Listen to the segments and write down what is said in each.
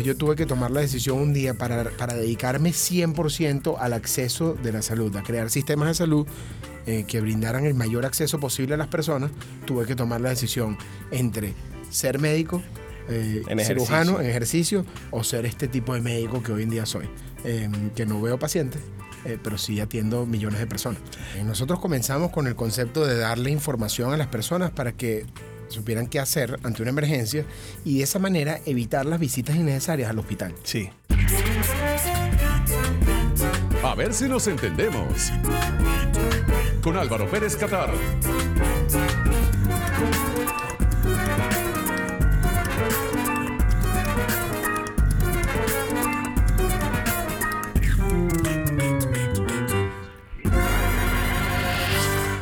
Entonces yo tuve que tomar la decisión un día para, para dedicarme 100% al acceso de la salud, a crear sistemas de salud eh, que brindaran el mayor acceso posible a las personas. Tuve que tomar la decisión entre ser médico, eh, En cirujano ejercicio. en ejercicio o ser este tipo de médico que hoy en día soy, eh, que no veo pacientes. eh, pero sí atiendo millones de personas. Nosotros comenzamos con el concepto de darle información a las personas para que supieran qué hacer ante una emergencia y de esa manera evitar las visitas innecesarias al hospital. Sí. A ver si nos entendemos. Con Álvaro Pérez Catar.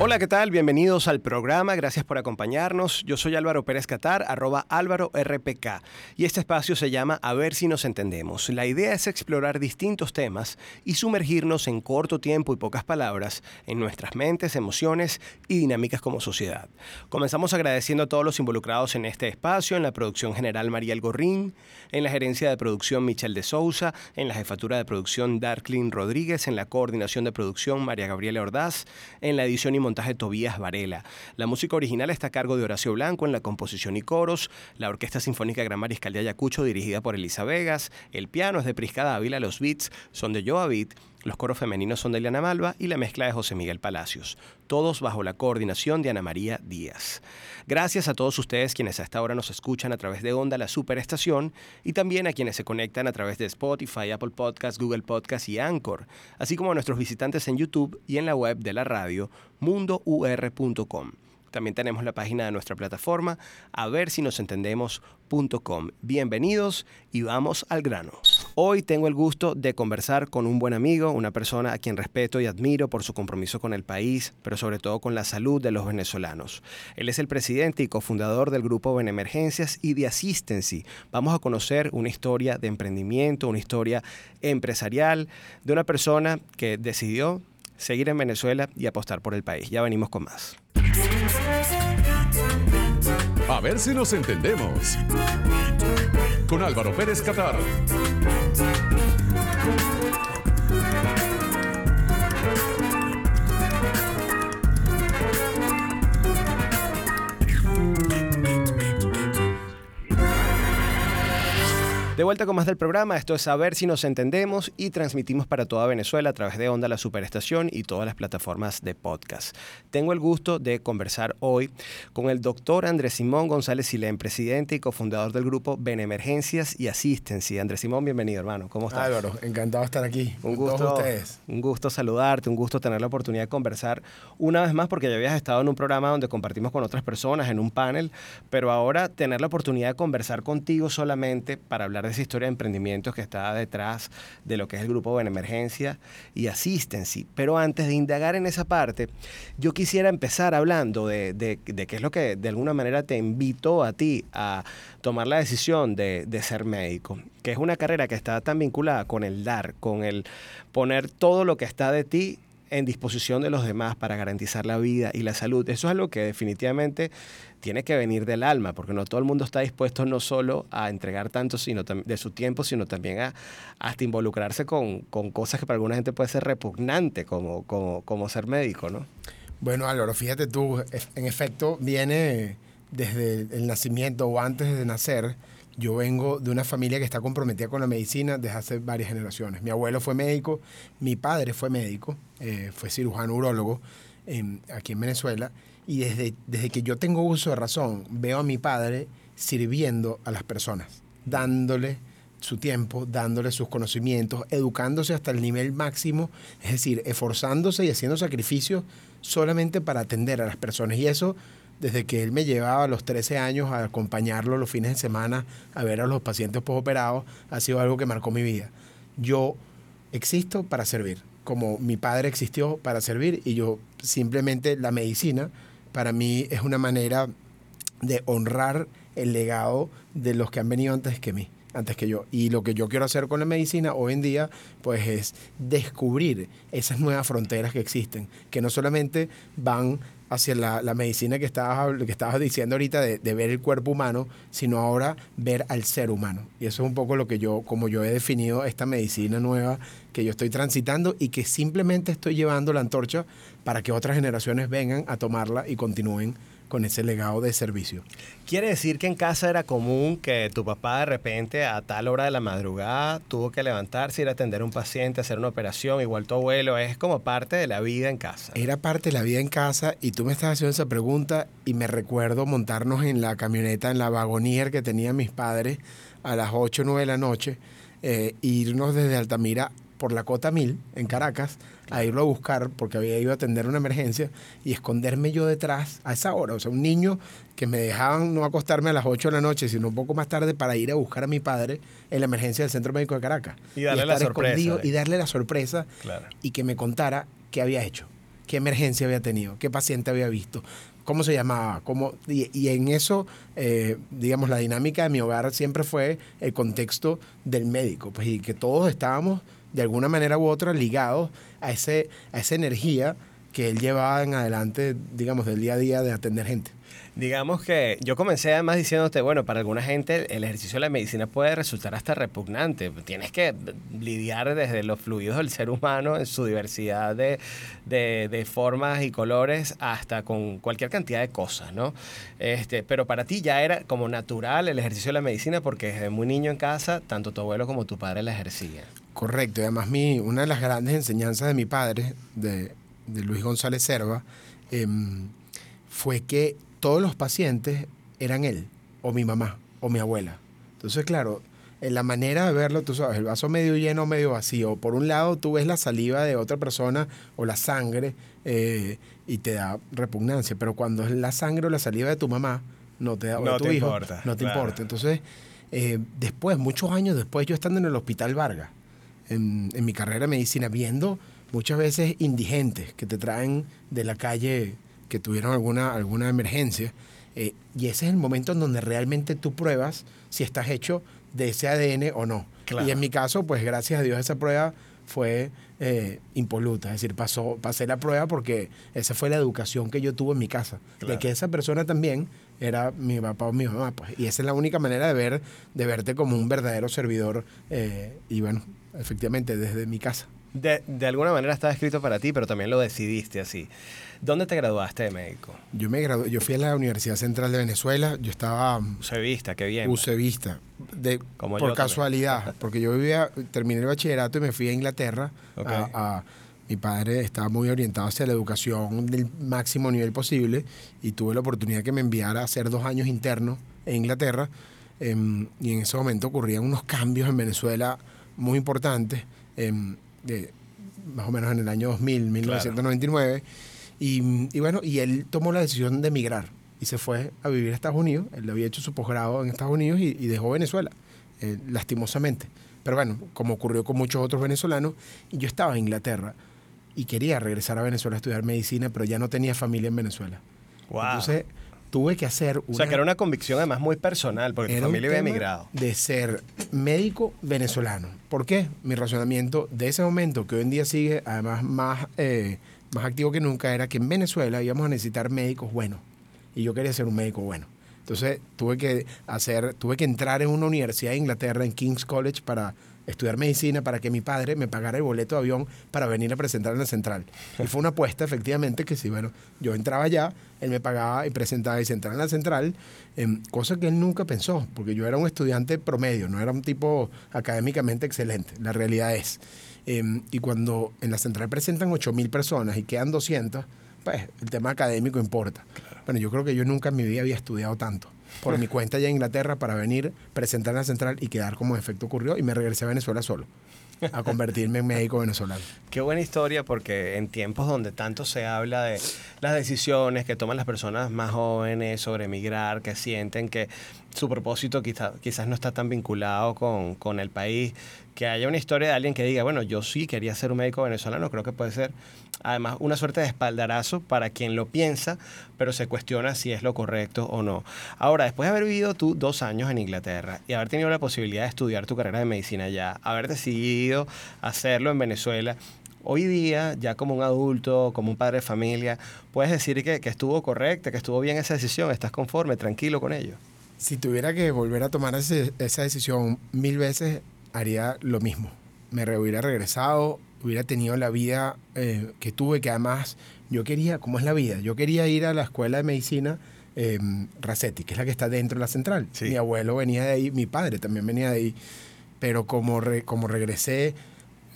Hola, ¿qué tal? Bienvenidos al programa. Gracias por acompañarnos. Yo soy Álvaro Pérez Catar, arroba Álvaro RPK. Y este espacio se llama A ver si nos entendemos. La idea es explorar distintos temas y sumergirnos en corto tiempo y pocas palabras en nuestras mentes, emociones y dinámicas como sociedad. Comenzamos agradeciendo a todos los involucrados en este espacio, en la producción general María Gorrín, en la gerencia de producción Michelle de Sousa, en la jefatura de producción Darklin Rodríguez, en la coordinación de producción María Gabriela Ordaz, en la edición y montaje Tobías Varela. La música original está a cargo de Horacio Blanco en la composición y coros, la Orquesta Sinfónica Gran Mariscal de Ayacucho dirigida por Elisa Vegas, el piano es de Prisca Dávila, los beats son de Joa Beat, los coros femeninos son de Eliana Malva y la mezcla de José Miguel Palacios, todos bajo la coordinación de Ana María Díaz. Gracias a todos ustedes quienes hasta ahora nos escuchan a través de Onda, la superestación, y también a quienes se conectan a través de Spotify, Apple Podcasts, Google Podcasts y Anchor, así como a nuestros visitantes en YouTube y en la web de la radio mundour.com. También tenemos la página de nuestra plataforma, a ver si nos entendemos.com. Bienvenidos y vamos al grano. Hoy tengo el gusto de conversar con un buen amigo, una persona a quien respeto y admiro por su compromiso con el país, pero sobre todo con la salud de los venezolanos. Él es el presidente y cofundador del grupo Benemergencias y de Assistency. Vamos a conocer una historia de emprendimiento, una historia empresarial de una persona que decidió seguir en Venezuela y apostar por el país. Ya venimos con más. A ver si nos entendemos. Con Álvaro Pérez Catar. De vuelta con más del programa, esto es Saber si nos entendemos y transmitimos para toda Venezuela a través de Onda La Superestación y todas las plataformas de podcast. Tengo el gusto de conversar hoy con el doctor Andrés Simón González Silén, presidente y cofundador del grupo Benemergencias y Asistencia. Andrés Simón, bienvenido hermano, ¿cómo estás? Álvaro, encantado de estar aquí. Un todos gusto, ustedes. un gusto saludarte, un gusto tener la oportunidad de conversar una vez más porque ya habías estado en un programa donde compartimos con otras personas en un panel, pero ahora tener la oportunidad de conversar contigo solamente para hablar de esa historia de emprendimientos que está detrás de lo que es el grupo Benemergencia y Assistency. Pero antes de indagar en esa parte, yo quisiera empezar hablando de, de- de qué es lo que de alguna manera te invitó a ti a tomar la decisión de, de ser médico, que es una carrera que está tan vinculada con el dar, con el poner todo lo que está de ti en disposición de los demás para garantizar la vida y la salud. Eso es algo que definitivamente tiene que venir del alma, porque no todo el mundo está dispuesto no solo a entregar tanto sino de su tiempo, sino también a hasta involucrarse con, con cosas que para alguna gente puede ser repugnante, como, como, como ser médico, ¿no? Bueno, Álvaro, fíjate tú, ef- en efecto, viene desde el nacimiento o antes de nacer. Yo vengo de una familia que está comprometida con la medicina desde hace varias generaciones. Mi abuelo fue médico, mi padre fue médico, eh, fue cirujano urólogo en- aquí en Venezuela. Y desde, desde que yo tengo uso de razón, veo a mi padre sirviendo a las personas, dándole su tiempo, dándole sus conocimientos, educándose hasta el nivel máximo, es decir, esforzándose y haciendo sacrificios solamente para atender a las personas. Y eso desde que él me llevaba a los 13 años a acompañarlo los fines de semana a ver a los pacientes postoperados, ha sido algo que marcó mi vida. Yo existo para servir, como mi padre existió para servir y yo simplemente la medicina para mí es una manera de honrar el legado de los que han venido antes que mí, antes que yo. Y lo que yo quiero hacer con la medicina hoy en día, pues es descubrir esas nuevas fronteras que existen, que no solamente van hacia la, la medicina que estabas, que estabas diciendo ahorita de, de, ver el cuerpo humano, sino ahora ver al ser humano. Y eso es un poco lo que yo, como yo he definido esta medicina nueva que yo estoy transitando y que simplemente estoy llevando la antorcha para que otras generaciones vengan a tomarla y continúen con ese legado de servicio. Quiere decir que en casa era común que tu papá de repente a tal hora de la madrugada tuvo que levantarse, ir a atender a un paciente, hacer una operación, igual tu abuelo, es como parte de la vida en casa. Era parte de la vida en casa y tú me estás haciendo esa pregunta y me recuerdo montarnos en la camioneta, en la vagonier que tenían mis padres a las 8 o 9 de la noche, eh, irnos desde Altamira por la Cota 1000 en Caracas a irlo a buscar porque había ido a atender una emergencia y esconderme yo detrás a esa hora. O sea, un niño que me dejaban no acostarme a las 8 de la noche, sino un poco más tarde para ir a buscar a mi padre en la emergencia del Centro Médico de Caracas. Y darle la sorpresa. Y darle la sorpresa claro. y que me contara qué había hecho, qué emergencia había tenido, qué paciente había visto, cómo se llamaba, cómo, y, y en eso, eh, digamos, la dinámica de mi hogar siempre fue el contexto del médico, pues y que todos estábamos de alguna manera u otra ligados a, ese, a esa energía que él llevaba en adelante, digamos, del día a día de atender gente. Digamos que yo comencé además diciéndote, bueno, para alguna gente el ejercicio de la medicina puede resultar hasta repugnante. Tienes que lidiar desde los fluidos del ser humano en su diversidad de, de, de, formas y colores hasta con cualquier cantidad de cosas, ¿no? Este, pero para ti ya era como natural el ejercicio de la medicina porque desde muy niño en casa, tanto tu abuelo como tu padre la ejercían. Correcto, y además mi, una de las grandes enseñanzas de mi padre, de, de Luis González Serva, eh, fue que todos los pacientes eran él, o mi mamá, o mi abuela. Entonces, claro, en la manera de verlo, tú sabes, el vaso medio lleno medio vacío. Por un lado, tú ves la saliva de otra persona o la sangre eh, y te da repugnancia, pero cuando es la sangre o la saliva de tu mamá, no te da, o no de tu te hijo, importa, no te claro. importa. Entonces, eh, después, muchos años después, yo estando en el Hospital Vargas, en, en mi carrera de medicina, viendo muchas veces indigentes que te traen de la calle que tuvieron alguna, alguna emergencia. Eh, y ese es el momento en donde realmente tú pruebas si estás hecho de ese ADN o no. Claro. Y en mi caso, pues gracias a Dios esa prueba fue eh, impoluta, es decir, pasó, pasé la prueba porque esa fue la educación que yo tuve en mi casa, Claro. de que esa persona también era mi papá o mi mamá, pues, y esa es la única manera de ver, de verte como un verdadero servidor, eh, y bueno, efectivamente desde mi casa. De, de alguna manera estaba escrito para ti, pero también lo decidiste así. ¿Dónde te graduaste de médico? Yo me gradué, yo fui a la Universidad Central de Venezuela, yo estaba Usevista, qué bien. Usevista, de, Como por yo también. casualidad, porque yo vivía, terminé el bachillerato y me fui a Inglaterra. Ok. A, a- mi padre estaba muy orientado hacia la educación del máximo nivel posible y tuve la oportunidad que me enviara a hacer dos años internos en Inglaterra. em, y en ese momento ocurrían unos cambios en Venezuela muy importantes, em, de, más o menos en el año 2000, 1999. Y, y bueno, y él tomó la decisión de emigrar y se fue a vivir a Estados Unidos. Él había hecho su posgrado en Estados Unidos y, y dejó Venezuela, eh, lastimosamente. Pero bueno, como ocurrió con muchos otros venezolanos, yo estaba en Inglaterra y quería regresar a Venezuela a estudiar medicina, pero ya no tenía familia en Venezuela. Wow. Entonces tuve que hacer una... o sea, que era una convicción además muy personal, porque un familia había emigrado. De ser médico venezolano. ¿Por qué? Mi razonamiento de ese momento, que hoy en día sigue además más, eh, más activo que nunca, era que en Venezuela íbamos a necesitar médicos buenos. Y yo quería ser un médico bueno. Entonces tuve que hacer, tuve que entrar en una universidad de Inglaterra, en King's College, para estudiar medicina, para que mi padre me pagara el boleto de avión para venir a presentar en la central. Y fue una apuesta, efectivamente, que sí, bueno, yo entraba allá, él me pagaba y presentaba y se entraba en la central, em, cosa que él nunca pensó, porque yo era un estudiante promedio, no era un tipo académicamente excelente, la realidad es. Em, y cuando en la central presentan 8.000 personas y quedan 200, pues el tema académico importa. Bueno, yo creo que yo nunca en mi vida había estudiado tanto. Por mi cuenta allá en Inglaterra para venir, presentar en la central y quedar como efecto ocurrió y me regresé a Venezuela solo, a convertirme en médico venezolano. Qué buena historia porque en tiempos donde tanto se habla de las decisiones que toman las personas más jóvenes sobre emigrar, que sienten que su propósito quizá, quizás no está tan vinculado con, con, el país, que haya una historia de alguien que diga, bueno, yo sí quería ser un médico venezolano, creo que puede ser además una suerte de espaldarazo para quien lo piensa, pero se cuestiona si es lo correcto o no. Ahora, después de haber vivido tú dos años en Inglaterra y haber tenido la posibilidad de estudiar tu carrera de medicina allá, haber decidido hacerlo en Venezuela, hoy día, ya como un adulto, como un padre de familia, puedes decir que, que estuvo correcta, que estuvo bien esa decisión, estás conforme, tranquilo con ello. Si tuviera que volver a tomar ese, esa decisión mil veces, haría lo mismo. Me hubiera regresado, hubiera tenido la vida eh, que tuve, que además yo quería, ¿cómo es la vida? Yo quería ir a la escuela de medicina eh, Racetti, que es la que está dentro de la central. Mi abuelo venía de ahí, mi padre también venía de ahí, pero como, como regresé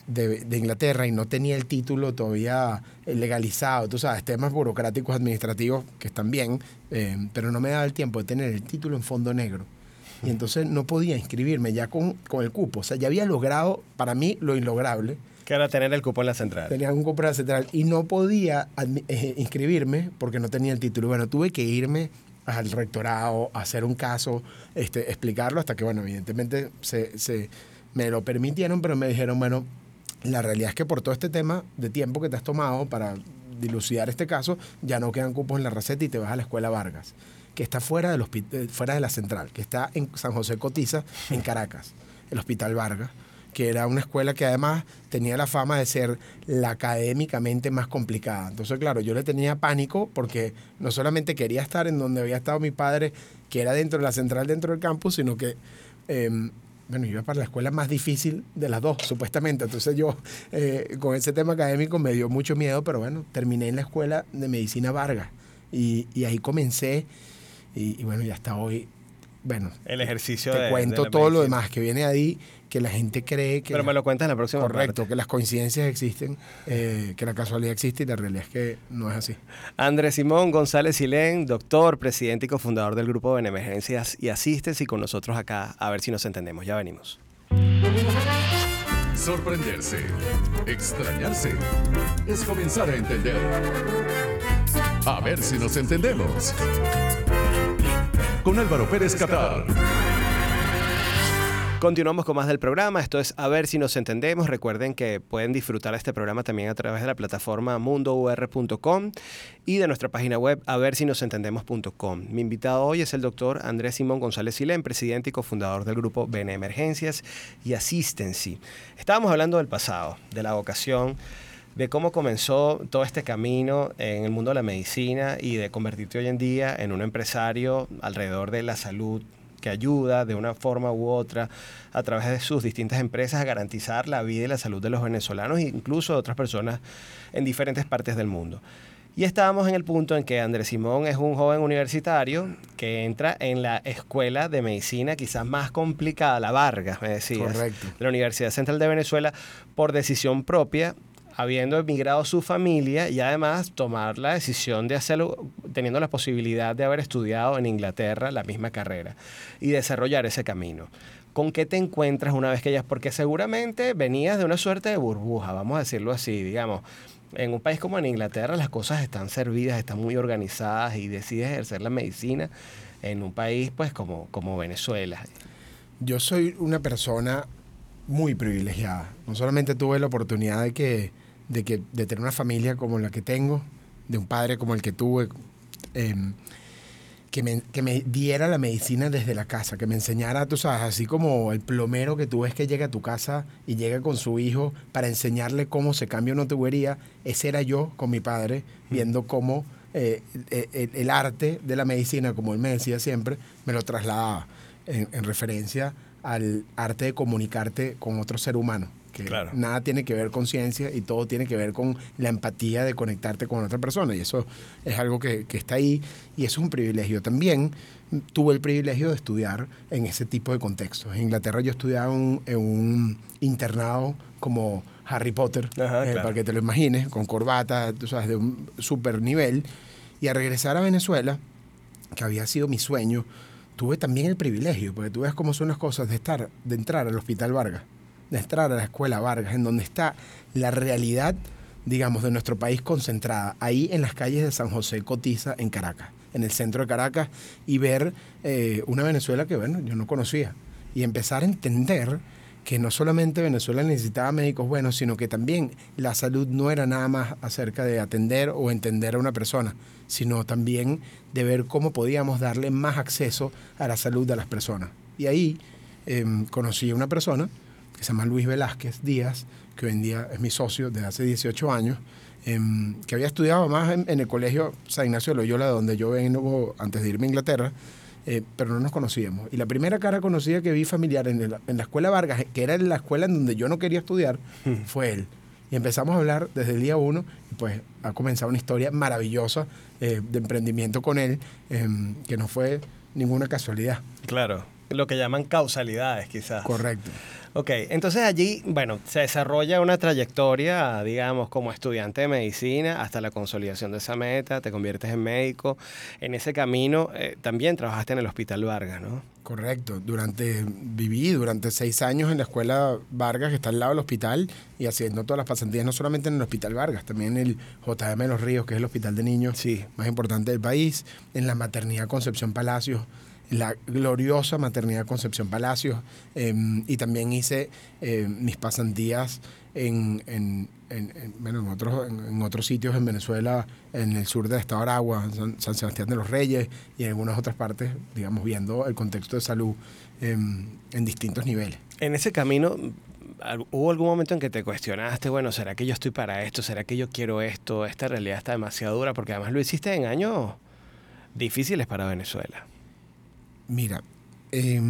de, Inglaterra y no tenía el título todavía eh, legalizado, tú sabes, temas burocráticos administrativos que están bien, eh, pero no me daba el tiempo de tener el título en fondo negro. Y entonces no podía inscribirme ya con, con el cupo. O sea, ya había logrado para mí lo inlograble. Que era tener el cupo en la central. Tenía un cupo en la central y no podía eh, inscribirme porque no tenía el título. Bueno, tuve que irme al rectorado, hacer un caso, este, explicarlo hasta que, bueno, evidentemente se, se, me lo permitieron, pero me dijeron, bueno, la realidad es que por todo este tema de tiempo que te has tomado para dilucidar este caso, ya no quedan cupos en la receta y te vas a la escuela Vargas, que está fuera, del eh, fuera de la central, que está en San José Cotiza, en Caracas, el Hospital Vargas, que era una escuela que además tenía la fama de ser la académicamente más complicada. Entonces, claro, yo le tenía pánico porque no solamente quería estar en donde había estado mi padre, que era dentro de la central, dentro del campus, sino que em, bueno, iba para la escuela más difícil de las dos, supuestamente. Entonces yo eh, con ese tema académico me dio mucho miedo, pero bueno, terminé en la escuela de medicina Vargas y, y ahí comencé y, y, bueno, ya hasta hoy, bueno. El ejercicio Te cuento todo lo demás que viene ahí que la gente cree que... Pero me lo cuentas en la próxima Correcto, que las coincidencias existen, eh, que la casualidad existe y la realidad es que no es así. Andrés Simón González Silén, doctor, presidente y cofundador del Grupo de Emergencias y Asistes y con nosotros acá a ver si nos entendemos. Ya venimos. Sorprenderse, extrañarse, es comenzar a entender. A ver si nos entendemos. Con Álvaro Pérez Catar. Continuamos con más del programa. Esto es A ver si nos entendemos. Recuerden que pueden disfrutar este programa también a través de la plataforma mundour.com y de nuestra página web a ver si nos entendemos.com. Mi invitado hoy es el doctor Andrés Simón González Silén, presidente y cofundador del grupo Bene Emergencias y Asistency. Estábamos hablando del pasado, de la vocación de cómo comenzó todo este camino en el mundo de la medicina y de convertirte hoy en día en un empresario alrededor de la salud que ayuda de una forma u otra a través de sus distintas empresas a garantizar la vida y la salud de los venezolanos e incluso de otras personas en diferentes partes del mundo. Y estábamos en el punto en que Andrés Simón es un joven universitario que entra en la escuela de medicina quizás más complicada, la Vargas, me decías, de la Universidad Central de Venezuela, por decisión propia habiendo emigrado su familia y además tomar la decisión de hacerlo teniendo la posibilidad de haber estudiado en Inglaterra la misma carrera y desarrollar ese camino. ¿Con qué te encuentras una vez que ya? Porque seguramente venías de una suerte de burbuja, vamos a decirlo así, digamos. En un país como en Inglaterra las cosas están servidas, están muy organizadas y decides ejercer la medicina en un país pues como, como Venezuela. Yo soy una persona muy privilegiada. No solamente tuve la oportunidad de que de, que, de tener una familia como la que tengo, de un padre como el que tuve, em, que, me, que, me, diera la medicina desde la casa, que me enseñara, tú sabes, así como el plomero que tú ves que llega a tu casa y llega con su hijo para enseñarle cómo se cambia una tubería, ese era yo con mi padre, viendo cómo eh, el, el, arte de la medicina, como él me decía siempre, me lo trasladaba en, en referencia al arte de comunicarte con otro ser humano que nada tiene que ver con ciencia y todo tiene que ver con la empatía de conectarte con otra persona. Y eso es algo que, está ahí y eso es un privilegio. También tuve el privilegio de estudiar en ese tipo de contextos. En Inglaterra yo estudiaba en un internado como Harry Potter, eh, para que te lo imagines, con corbata, tú sabes, de un super nivel. Y a regresar a Venezuela, que había sido mi sueño, tuve también el privilegio, porque tú ves cómo son las cosas de estar, de entrar al Hospital Vargas de entrar a la escuela Vargas, en donde está la realidad, digamos, de nuestro país concentrada, ahí en las calles de San José Cotiza, en Caracas. en el centro de Caracas y ver eh, una Venezuela que, bueno, yo no conocía. Y empezar a entender que no solamente Venezuela necesitaba médicos buenos, sino que también la salud no era nada más acerca de atender o entender a una persona, sino también de ver cómo podíamos darle más acceso a la salud de las personas. Y ahí em, conocí a una persona que se llama Luis Velázquez Díaz, que hoy en día es mi socio desde hace 18 años, em, que había estudiado más en, en, el colegio San Ignacio de Loyola, donde yo vengo antes de irme a Inglaterra, eh, pero no nos conocíamos. Y la primera cara conocida que vi familiar en, el, en la escuela Vargas, que era la escuela en donde yo no quería estudiar, fue él. Y empezamos a hablar desde el día uno, y pues ha comenzado una historia maravillosa eh, de emprendimiento con él, eh, que no fue ninguna casualidad. Claro, lo que llaman causalidades quizás. Correcto. Ok, entonces allí, bueno, se desarrolla una trayectoria, digamos, como estudiante de medicina hasta la consolidación de esa meta, te conviertes en médico. En ese camino eh, también trabajaste en el Hospital Vargas, ¿no? Correcto. Durante, viví durante seis años en la escuela Vargas, que está al lado del hospital, y haciendo todas las pasantías, no solamente en el Hospital Vargas, también en el JM de los Ríos, que es el hospital de niños sí. más importante del país, en la maternidad Concepción Palacios la gloriosa maternidad Concepción Palacios eh, y también hice eh, mis pasantías en, en, en, en, otros, en, otros sitios en Venezuela, en el sur del estado de Aragua, San, San, Sebastián de los Reyes y en algunas otras partes, digamos, viendo el contexto de salud en distintos niveles. En ese camino, ¿Hubo algún momento en que te cuestionaste, bueno, ¿será que yo estoy para esto? ¿Será que yo quiero esto? Esta realidad está demasiado dura, porque además lo hiciste en años difíciles para Venezuela. Mira, eh,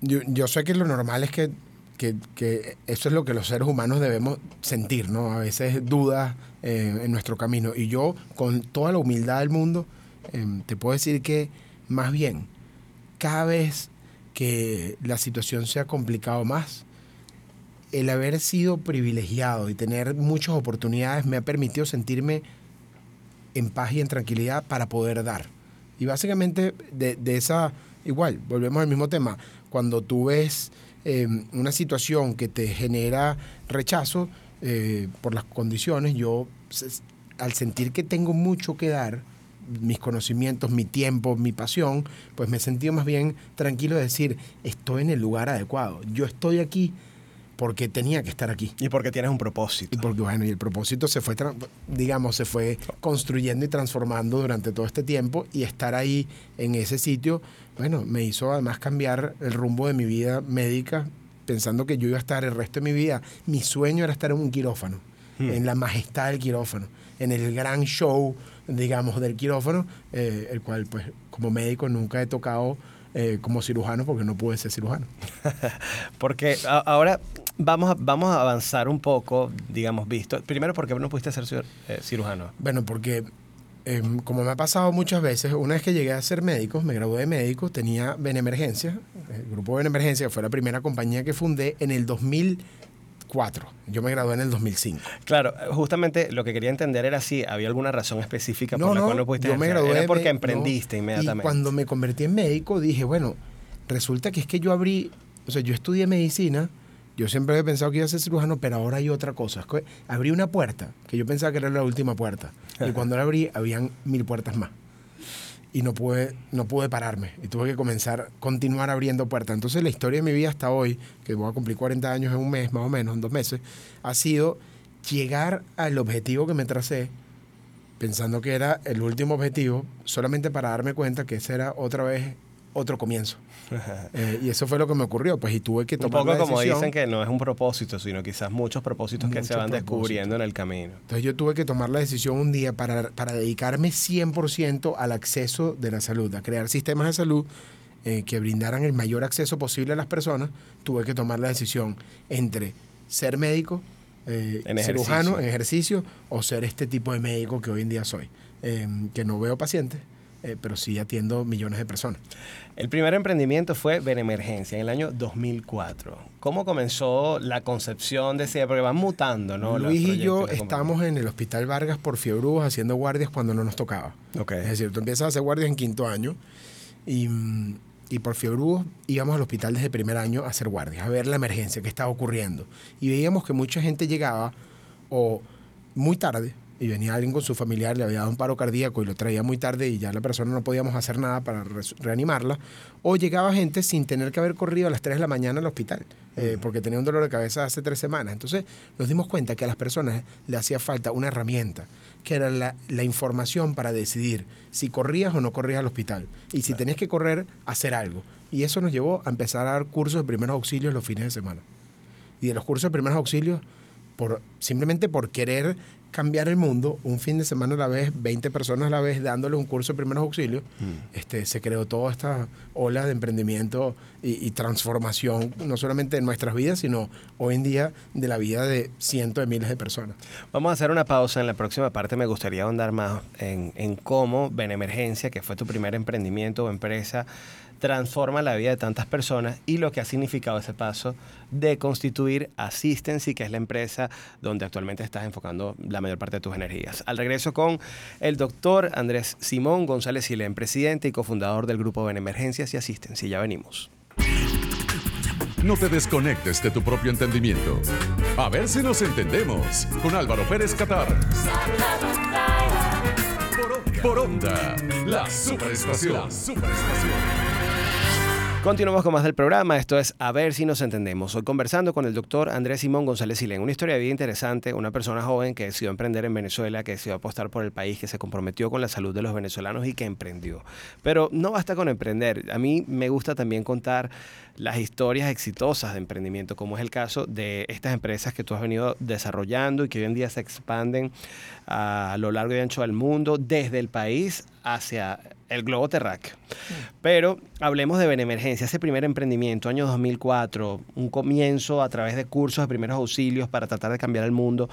yo, yo, sé que lo normal es que, que, que, eso es lo que los seres humanos debemos sentir, ¿no? A veces dudas eh, en nuestro camino. Y yo, con toda la humildad del mundo, eh, te puedo decir que, más bien, cada vez que la situación se ha complicado más, el haber sido privilegiado y tener muchas oportunidades me ha permitido sentirme en paz y en tranquilidad para poder dar. Y básicamente de, de esa igual, volvemos al mismo tema. Cuando tú ves eh, una situación que te genera rechazo eh, por las condiciones, yo al sentir que tengo mucho que dar, mis conocimientos, mi tiempo, mi pasión, pues me he sentido más bien tranquilo de decir, estoy en el lugar adecuado. Yo estoy aquí porque tenía que estar aquí. Y porque tienes un propósito. Y porque, bueno, y el propósito se fue, digamos, se fue construyendo y transformando durante todo este tiempo y estar ahí en ese sitio, bueno, me hizo además cambiar el rumbo de mi vida médica, pensando que yo iba a estar el resto de mi vida. Mi sueño era estar en un quirófano, hmm. en la majestad del quirófano, en el gran show, digamos, del quirófano, eh, el cual, pues, como médico nunca he tocado eh, como cirujano porque no pude ser cirujano. porque a, ahora vamos a, vamos a avanzar un poco, digamos, visto. Primero, ¿por qué no pudiste ser eh, cirujano? Bueno, porque eh, como me ha pasado muchas veces, una vez que llegué a ser médico, me gradué de médico, tenía Benemergencia, el grupo Benemergencia, fue la primera compañía que fundé en el 2004. Yo me gradué en el 2005. Claro, justamente lo que quería entender era si había alguna razón específica por la no, cual no pudiste yo me gradué Era porque emprendiste no. inmediatamente. Y cuando me convertí en médico, dije, bueno, resulta que es que yo abrí, o sea, yo estudié medicina, yo siempre había pensado que iba a ser cirujano, pero ahora hay otra cosa. Abrí una puerta, que yo pensaba que era la última puerta. Y cuando la abrí, habían mil puertas más. Y no pude, no pude pararme. Y tuve que comenzar, continuar abriendo puertas. Entonces la historia de mi vida hasta hoy, que voy a cumplir 40 años en un mes, más o menos, en dos meses, ha sido llegar al objetivo que me tracé, pensando que era el último objetivo, solamente para darme cuenta que ese era otra vez otro comienzo. Eh, y eso fue lo que me ocurrió, pues, y tuve que un tomar poco la como dicen que no es un propósito, sino quizás muchos propósitos que se van propósitos. descubriendo en el camino. Entonces yo tuve que tomar la decisión un día para, para dedicarme 100% al acceso de la salud, a crear sistemas de salud eh, que brindaran el mayor acceso posible a las personas. Tuve que tomar la decisión entre ser médico, eh, En cirujano en ejercicio, o ser este tipo de médico que hoy en día soy, que no veo pacientes, eh, pero sí atiendo millones de personas. El primer emprendimiento fue Benemergencia en el año 2004. ¿Cómo comenzó la concepción de ese? Porque van mutando, ¿no? Luis y yo estamos en el Hospital Vargas por fiebrús haciendo guardias cuando no nos tocaba. Ok. Es decir, tú empiezas a hacer guardias en quinto año y, mm, y por fiebrús íbamos al hospital desde el primer año a hacer guardias, a ver la emergencia que estaba ocurriendo. Y veíamos que mucha gente llegaba o muy tarde, y venía alguien con su familiar, le había dado un paro cardíaco y lo traía muy tarde y ya la persona no podíamos hacer nada para reanimarla, o llegaba gente sin tener que haber corrido a las 3 de la mañana al hospital, eh, porque tenía un dolor de cabeza hace tres semanas. Entonces nos dimos cuenta que a las personas le hacía falta una herramienta, que era la, la información para decidir si corrías o no corrías al hospital, y si tenías que correr, hacer algo. Y eso nos llevó a empezar a dar cursos de primeros auxilios los fines de semana. Y de los cursos de primeros auxilios, por, simplemente por querer cambiar el mundo, un fin de semana a la vez, 20 personas a la vez, dándole un curso de primeros auxilios, este, se creó toda esta ola de emprendimiento y, transformación, no solamente de nuestras vidas, sino hoy en día de la vida de cientos de miles de personas. Vamos a hacer una pausa. En la próxima parte me gustaría ahondar más en, en cómo Benemergencia, que fue tu primer emprendimiento o empresa, transforma la vida de tantas personas y lo que ha significado ese paso de constituir Assistency, que es la empresa donde actualmente estás enfocando la mayor parte de tus energías. Al regreso con el doctor Andrés Simón González Silén, presidente y cofundador del grupo Benemergencias y Assistency. Ya venimos. No te desconectes de tu propio entendimiento. A ver si nos entendemos con Álvaro Pérez Catar. Por, onda, la superestación. La superestación. Continuamos con más del programa. Esto es A ver si nos entendemos. Hoy conversando con el doctor Andrés Simón González Silén. Una historia vida interesante. Una persona joven que decidió emprender en Venezuela, que decidió apostar por el país, que se comprometió con la salud de los venezolanos y que emprendió. Pero no basta con emprender. A mí me gusta también contar las historias exitosas de emprendimiento, como es el caso de estas empresas que tú has venido desarrollando y que hoy en día se expanden a lo largo y ancho del mundo, desde el país hacia el globo terráqueo. Pero hablemos de Benemergencia, ese primer emprendimiento, año 2004, un comienzo a través de cursos de primeros auxilios para tratar de cambiar el mundo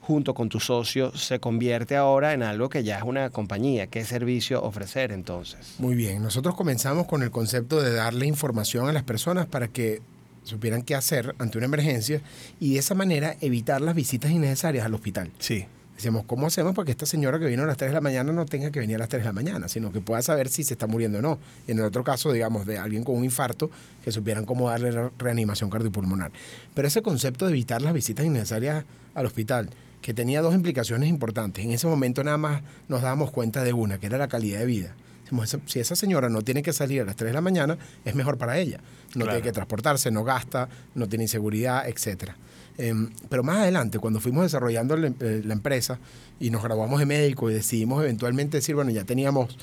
junto con tu socio, se convierte ahora en algo que ya es una compañía. ¿Qué servicio ofrecer entonces? Muy bien, nosotros comenzamos con el concepto de darle información a las personas para que supieran qué hacer ante una emergencia y de esa manera evitar las visitas innecesarias al hospital. Sí. Decíamos, ¿cómo hacemos para que esta señora que vino a las 3 de la mañana no tenga que venir a las 3 de la mañana, sino que pueda saber si se está muriendo o no? En el otro caso, digamos, de alguien con un infarto, que supieran cómo darle re- reanimación cardiopulmonar. Pero ese concepto de evitar las visitas innecesarias al hospital, que tenía dos implicaciones importantes. En ese momento nada más nos dábamos cuenta de una, que era la calidad de vida. Decimos, esa- Si esa señora no tiene que salir a las 3 de la mañana, es mejor para ella. No Claro. tiene que transportarse, no gasta, no tiene inseguridad, etcétera. Em, pero más adelante, cuando fuimos desarrollando la, em- eh, la empresa y nos graduamos de médico y decidimos eventualmente decir, bueno, ya teníamos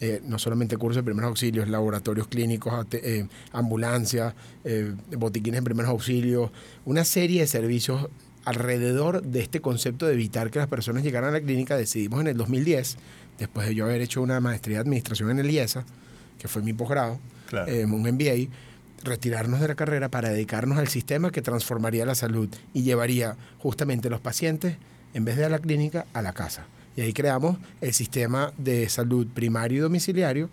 eh, no solamente cursos de primeros auxilios, laboratorios clínicos, eh, ambulancias, eh, botiquines de primeros auxilios, una serie de servicios alrededor de este concepto de evitar que las personas llegaran a la clínica, decidimos en el 2010, después de yo haber hecho una maestría de administración en el IESA, que fue mi posgrado, Claro. eh, un MBA, retirarnos de la carrera para dedicarnos al sistema que transformaría la salud y llevaría justamente los pacientes, en vez de a la clínica, a la casa. Y ahí creamos el sistema de salud primario y domiciliario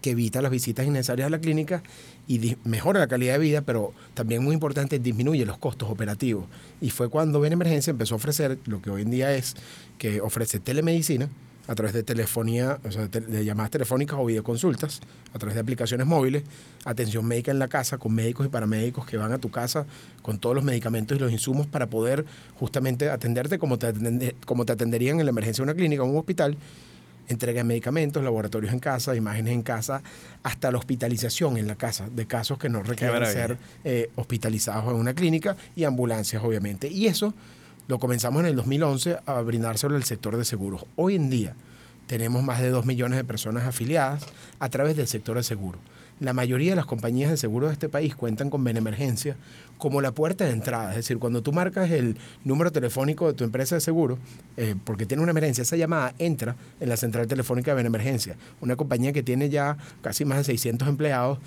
que evita las visitas innecesarias a la clínica y mejora la calidad de vida, pero también muy importante, disminuye los costos operativos. Y fue cuando Ven Emergencia empezó a ofrecer lo que hoy en día es, que ofrece telemedicina a través de telefonía, o sea, de, llamadas telefónicas o videoconsultas, a través de aplicaciones móviles, atención médica en la casa con médicos y paramédicos que van a tu casa con todos los medicamentos y los insumos para poder justamente atenderte como te, atende- como te atenderían en la emergencia de una clínica o un hospital entrega de medicamentos, laboratorios en casa, imágenes en casa, hasta la hospitalización en la casa de casos que no requieren ser eh, hospitalizados en una clínica y ambulancias, obviamente. Y eso lo comenzamos en el 2011 a brindárselo al sector de seguros. Hoy en día tenemos más de 2 millones de personas afiliadas a través del sector de seguros. La mayoría de las compañías de seguros de este país cuentan con Benemergencia como la puerta de entrada. Es decir, cuando tú marcas el número telefónico de tu empresa de seguro, eh, porque tiene una emergencia, esa llamada entra en la central telefónica de Benemergencia. Una compañía que tiene ya casi más de 600 empleados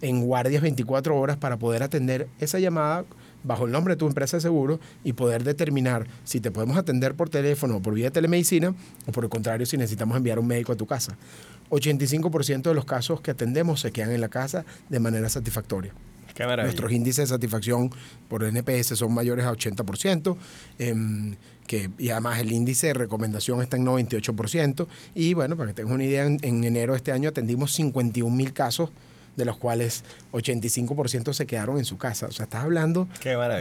en guardias 24 horas para poder atender esa llamada bajo el nombre de tu empresa de seguro y poder determinar si te podemos atender por teléfono o por vía de telemedicina o por el contrario si necesitamos enviar un médico a tu casa. 85% de los casos que atendemos se quedan en la casa de manera satisfactoria. Nuestros índices de satisfacción por NPS son mayores a 80%, em, que, y además el índice de recomendación está en 98%. Y bueno, para que tengas una idea, en, en enero de este año atendimos 51 mil casos, de los cuales 85% se quedaron en su casa. O sea, estás hablando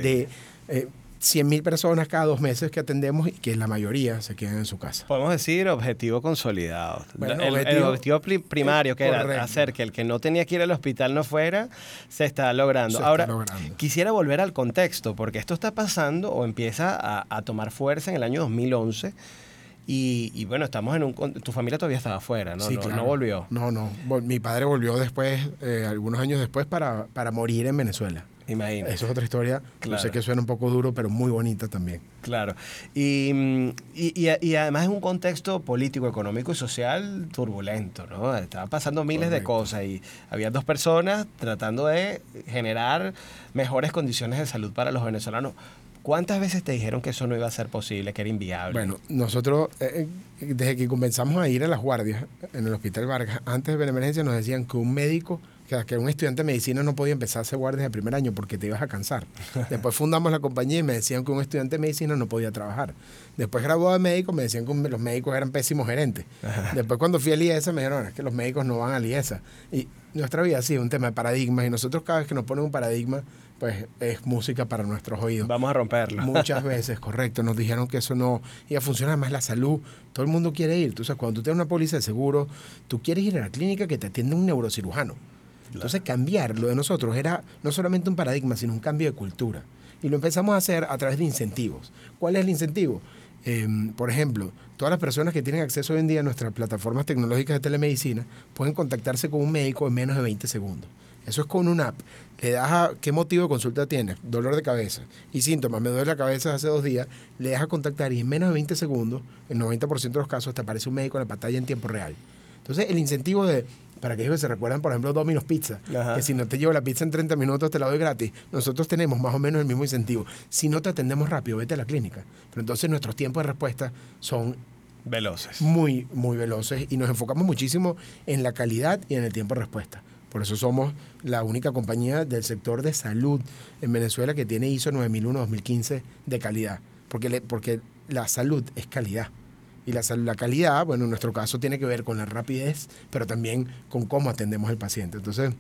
de... eh, 100.000 personas cada dos meses que atendemos y que la mayoría se quedan en su casa. Podemos decir objetivo consolidado. Bueno, el, el objetivo- objetivo pri- primario, que era hacer que el que no tenía que ir al hospital no fuera, se está logrando. Se está Ahora, logrando. quisiera volver al contexto, porque esto está pasando o empieza a, a tomar fuerza en el año 2011. Y, y bueno, estamos en un... Tu familia todavía estaba afuera, ¿no? Sí, no, claro. no volvió. No, no. Mi padre volvió después, eh, algunos años después, para, para morir en Venezuela. Imagínate. Eso es otra historia. Claro. Yo sé que suena un poco duro, pero muy bonita también. Claro. Y, mm, y, y- y además es un contexto político, económico y social turbulento, ¿no? Estaban pasando miles de cosas y había dos personas tratando de generar mejores condiciones de salud para los venezolanos. ¿Cuántas veces te dijeron que eso no iba a ser posible, que era inviable? Bueno, nosotros, eh, eh, desde que comenzamos a ir a las guardias en el Hospital Vargas, antes de la emergencia nos decían que un médico, que, un estudiante de medicina no podía empezar a hacer guardias de primer año porque te ibas a cansar. Después fundamos la compañía y me decían que un estudiante de medicina no podía trabajar. Después graduado de médico me decían que los médicos eran pésimos gerentes. Después cuando fui al IESA me dijeron, es que los médicos no van al IESA. Y nuestra vida sí es un tema de paradigmas y nosotros cada vez que nos ponen un paradigma, pues es música para nuestros oídos. Vamos a romperlo. Muchas veces, correcto. Nos dijeron que eso no iba a funcionar. Además, la salud, todo el mundo quiere ir. Tú sabes, cuando tú tienes una póliza de seguro, tú quieres ir a la clínica que te atienda un neurocirujano. Entonces, cambiar lo de nosotros era no solamente un paradigma, sino un cambio de cultura. Y lo empezamos a hacer a través de incentivos. ¿Cuál es el incentivo? Eh, por ejemplo, todas las personas que tienen acceso hoy en día a nuestras plataformas tecnológicas de telemedicina pueden contactarse con un médico en menos de 20 segundos. Eso es con una app. Le das a qué motivo de consulta tienes, dolor de cabeza y síntomas, me duele la cabeza hace dos días, le das a contactar y en menos de 20 segundos, en 90% de los casos, te aparece un médico en la pantalla en tiempo real. Entonces, el incentivo de, para que ellos se recuerdan, por ejemplo, Domino's Pizza, Ajá. que si no te llevo la pizza en 30 minutos te la doy gratis, nosotros tenemos más o menos el mismo incentivo. Si no te atendemos rápido, vete a la clínica. Pero entonces nuestros tiempos de respuesta son Veloces. muy, muy veloces y nos enfocamos muchísimo en la calidad y en el tiempo de respuesta. Por eso somos la única compañía del sector de salud en Venezuela que tiene ISO 9001-2015 de calidad. Porque, le- porque la salud es calidad. Y la, la calidad, bueno, en nuestro caso tiene que ver con la rapidez, pero también con cómo atendemos al paciente. Entonces,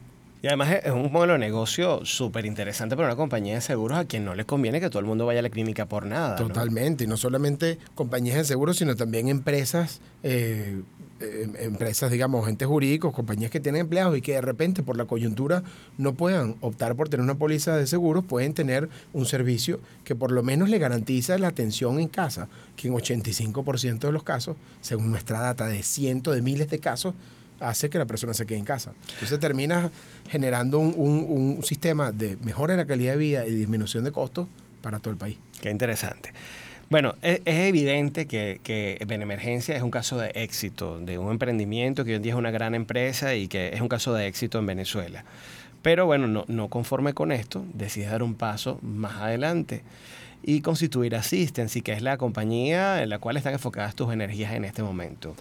Y además es un modelo de negocio súper interesante para una compañía de seguros a quien no le conviene que todo el mundo vaya a la clínica por nada. ¿no? Totalmente, y no solamente compañías de seguros, sino también empresas, eh, eh, empresas, digamos, agentes jurídicos, compañías que tienen empleados y que de repente por la coyuntura no puedan optar por tener una póliza de seguros, pueden tener un servicio que por lo menos le garantiza la atención en casa, que en 85% de los casos, según nuestra data de cientos de miles de casos, hace que la persona se quede en casa. Entonces terminas generando un- un sistema de mejora de la calidad de vida y disminución de costos para todo el país. Qué interesante. Bueno, es, es evidente que, que Benemergencia es un caso de éxito, de un emprendimiento que hoy en día es una gran empresa y que es un caso de éxito en Venezuela. Pero bueno, no, no conforme con esto, decides dar un paso más adelante y constituir Assistance, que es la compañía en la cual están enfocadas tus energías en este momento.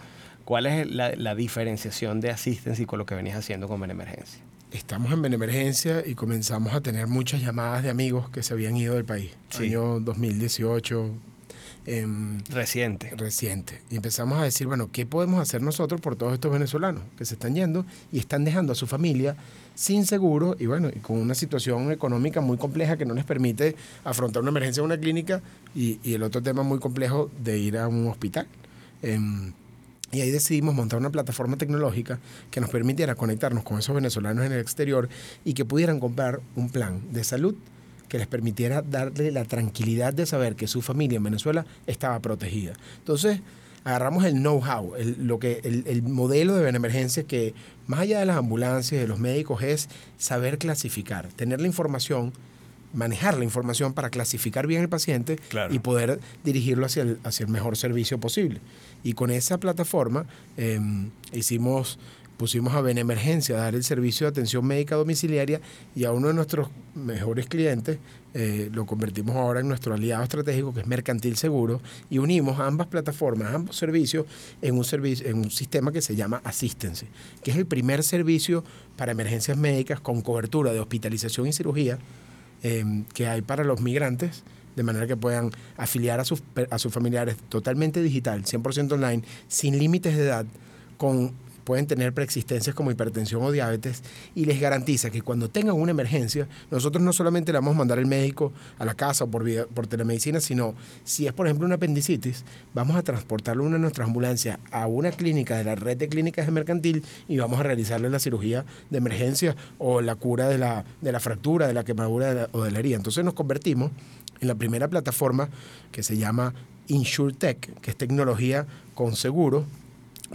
¿Cuál es la, la diferenciación de Assistance y con lo que venías haciendo con Benemergencia? Estamos en Benemergencia y comenzamos a tener muchas llamadas de amigos que se habían ido del país. Sí. Año 2018, em, Reciente. reciente. Y empezamos a decir, bueno, ¿qué podemos hacer nosotros por todos estos venezolanos que se están yendo y están dejando a su familia sin seguro y bueno, y con una situación económica muy compleja que no les permite afrontar una emergencia en una clínica y, y el otro tema muy complejo de ir a un hospital? Em, y ahí decidimos montar una plataforma tecnológica que nos permitiera conectarnos con esos venezolanos en el exterior y que pudieran comprar un plan de salud que les permitiera darle la tranquilidad de saber que su familia en Venezuela estaba protegida. Entonces, agarramos el know-how, el, lo que, el, el modelo de emergencia que, más allá de las ambulancias, de los médicos, es saber clasificar, tener la información, manejar la información para clasificar bien el paciente Claro. y poder dirigirlo hacia el, hacia el mejor servicio posible. Y con esa plataforma eh, hicimos, pusimos a Benemergencia a dar el servicio de atención médica domiciliaria y a uno de nuestros mejores clientes eh, lo convertimos ahora en nuestro aliado estratégico que es Mercantil Seguro y unimos ambas plataformas, ambos servicios en un, servicio, en un sistema que se llama Assistance, que es el primer servicio para emergencias médicas con cobertura de hospitalización y cirugía eh, que hay para los migrantes, de manera que puedan afiliar a sus, a sus familiares totalmente digital, 100% online, sin límites de edad, con pueden tener preexistencias como hipertensión o diabetes y les garantiza que cuando tengan una emergencia, nosotros no solamente le vamos a mandar al médico a la casa o por, vía- por telemedicina, sino si es, por ejemplo, una apendicitis, vamos a transportarlo en una de nuestras ambulancias a una clínica de la red de clínicas de mercantil y vamos a realizarle la cirugía de emergencia o la cura de la, de la fractura, de la quemadura o de la herida. Entonces nos convertimos en la primera plataforma que se llama InsurTech, que es tecnología con seguro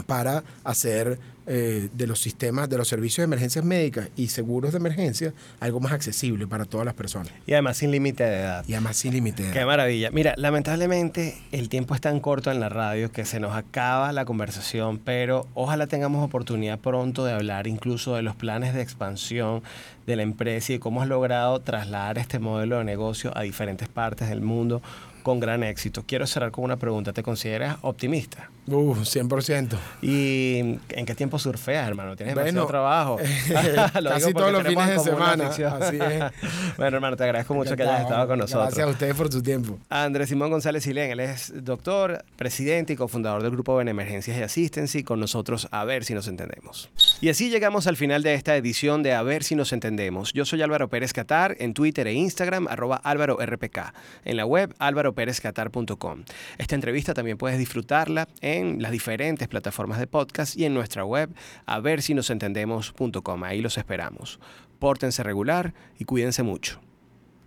para hacer eh, de los sistemas, de los servicios de emergencias médicas y seguros de emergencia algo más accesible para todas las personas. Y además sin límite de edad. Y además sin límite. de Qué edad. maravilla. Mira, lamentablemente el tiempo es tan corto en la radio que se nos acaba la conversación, pero ojalá tengamos oportunidad pronto de hablar incluso de los planes de expansión de la empresa y cómo has logrado trasladar este modelo de negocio a diferentes partes del mundo con gran éxito. Quiero cerrar con una pregunta. ¿Te consideras optimista? Uh, 100%. ¿Y en qué tiempo surfeas, hermano? ¿Tienes demasiado Bueno, trabajo? Lo casi todos los fines de semana, así es. bueno, hermano, te agradezco mucho que hayas estado con nosotros. Gracias a ustedes por su tiempo. Andrés Simón González Silén, él es doctor, presidente y cofundador del grupo en Emergencias y Asistency, con nosotros a ver si nos entendemos. Y así llegamos al final de esta edición de A ver si nos entendemos. Yo soy Álvaro Pérez Catar, en Twitter e Instagram, arroba Álvaro RPK, en la web álvaroperezcatar.com. Esta entrevista también puedes disfrutarla en las diferentes plataformas de podcast y en nuestra web a ver si nos entendemos.com. Ahí los esperamos. Pórtense regular y cuídense mucho.